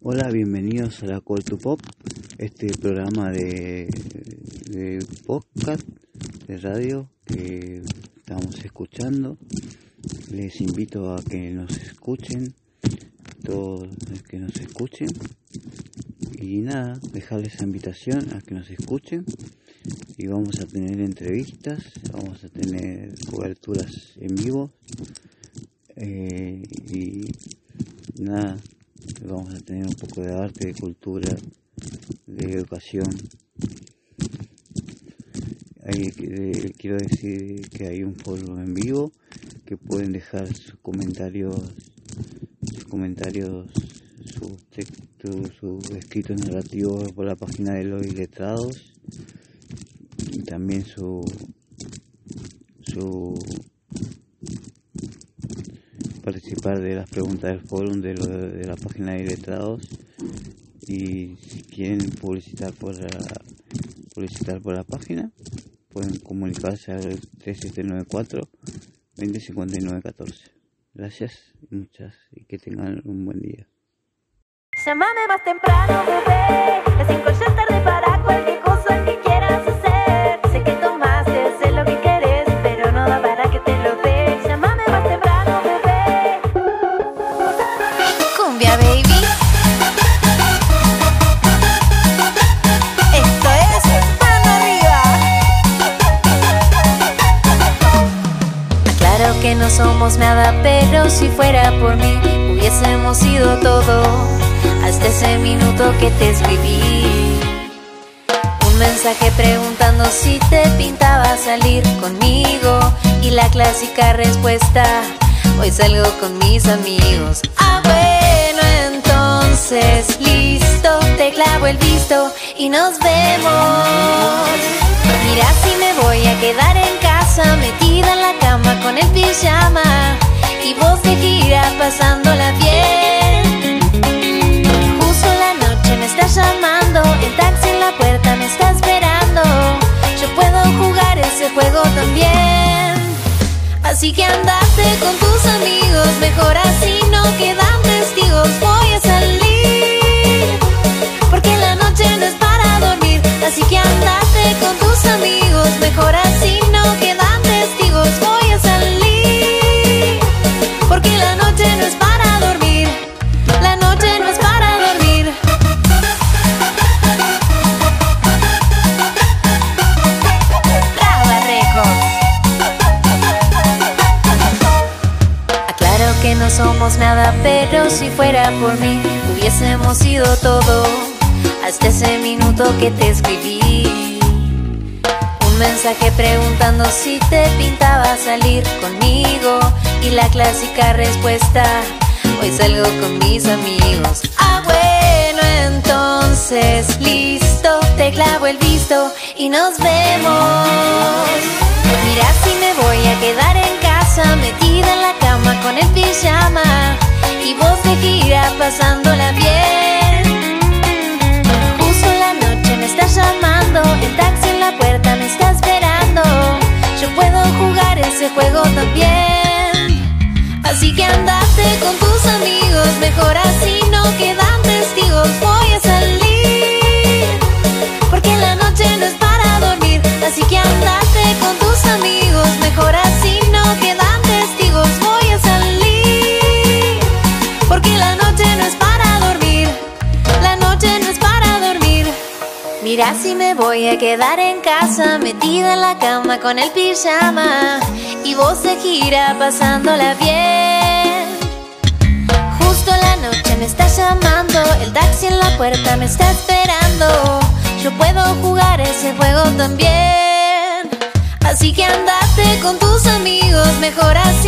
Hola, bienvenidos a la Call to Pop, este programa de, podcast, de radio que estamos escuchando. Les invito a que nos escuchen, todos los que nos escuchen. Y nada, dejarles esa invitación a que nos escuchen. Y vamos a tener entrevistas, vamos a tener coberturas en vivo. Eh, y nada, vamos a tener un poco de arte, de cultura, de educación. quiero decir que hay un foro en vivo que pueden dejar sus comentarios, sus comentarios, sus textos, sus escritos narrativos por la página de los iletrados y también su su de las preguntas del foro de, de la página de letrados y si quieren publicitar por la, página pueden comunicarse al 3794 205914 gracias muchas y que tengan un buen día. Más temprano, bebé. Las 5 ya es tarde para cualquier cosa que que no somos nada, pero si fuera por mí, hubiésemos sido todo. Hasta ese minuto que te escribí. Un mensaje preguntando si te pintaba salir conmigo. Y la clásica respuesta: Hoy salgo con mis amigos. Ah, bueno, entonces listo. Te clavo el visto y nos vemos. Mira si me voy a quedar en casa, cama con el pijama. Y vos de gira pasándola bien. Justo la noche me está llamando, el taxi en la puerta me está esperando. Yo puedo jugar ese juego también. Así que andate con tus amigos, mejor que no somos nada, pero si fuera por mí, hubiésemos sido todo. Hasta ese minuto que te escribí. Un mensaje preguntando si te pintaba salir conmigo. Y la clásica respuesta: Hoy salgo con mis amigos. Ah, bueno, entonces listo. Te clavo el visto y nos vemos. Mira si me voy a quedar Así Mira si me voy a quedar en casa, metida en la cama con el pijama. Y vos de gira pasándola bien. Justo la noche me está llamando, el taxi en la puerta me está esperando. Yo puedo jugar ese juego también. Así que andate con tus amigos, mejor así